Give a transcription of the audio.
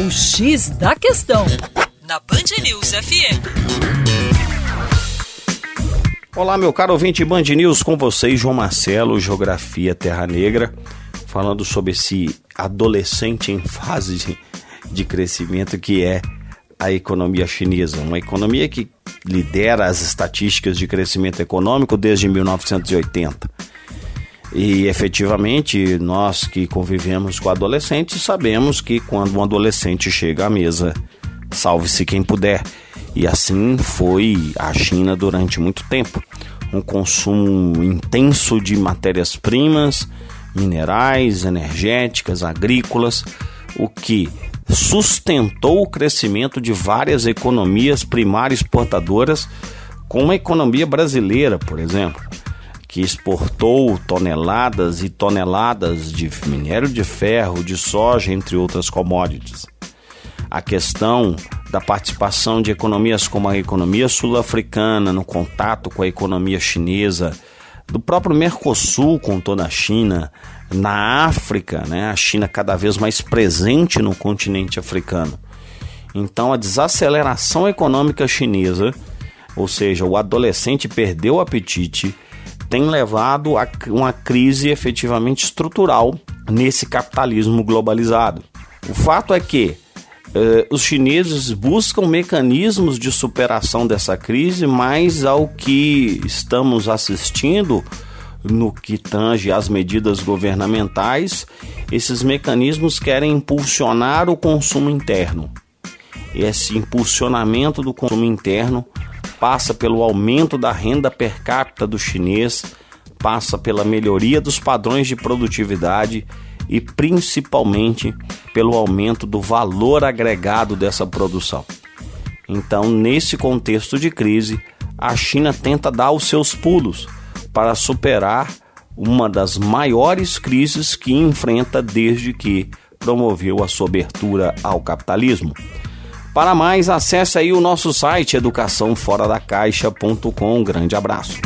O X da Questão, na Band News FM. Olá, meu caro ouvinte Band News, com vocês, João Marcelo, Geografia Terra Negra, falando sobre esse adolescente em fase de, de crescimento que é a economia chinesa. Uma economia que lidera as estatísticas de crescimento econômico desde 1980. E efetivamente, nós que convivemos com adolescentes sabemos que quando um adolescente chega à mesa, salve-se quem puder. E assim foi a China durante muito tempo. Um consumo intenso de matérias-primas, minerais, energéticas, agrícolas, o que sustentou o crescimento de várias economias primárias exportadoras, como a economia brasileira, por exemplo que exportou toneladas e toneladas de minério de ferro, de soja, entre outras commodities. A questão da participação de economias como a economia sul-africana no contato com a economia chinesa, do próprio Mercosul com toda a China, na África, né, a China cada vez mais presente no continente africano. Então, a desaceleração econômica chinesa, ou seja, o adolescente perdeu o apetite, tem levado a uma crise efetivamente estrutural nesse capitalismo globalizado. O fato é que eh, os chineses buscam mecanismos de superação dessa crise, mas ao que estamos assistindo no que tange às medidas governamentais, esses mecanismos querem impulsionar o consumo interno. Esse impulsionamento do consumo interno passa pelo aumento da renda per capita do chinês, passa pela melhoria dos padrões de produtividade e principalmente pelo aumento do valor agregado dessa produção. Então, nesse contexto de crise, a China tenta dar os seus pulos para superar uma das maiores crises que enfrenta desde que promoveu a sua abertura ao capitalismo. Para mais, acesse aí o nosso site educaçãoforadacaixa.com. Um grande abraço.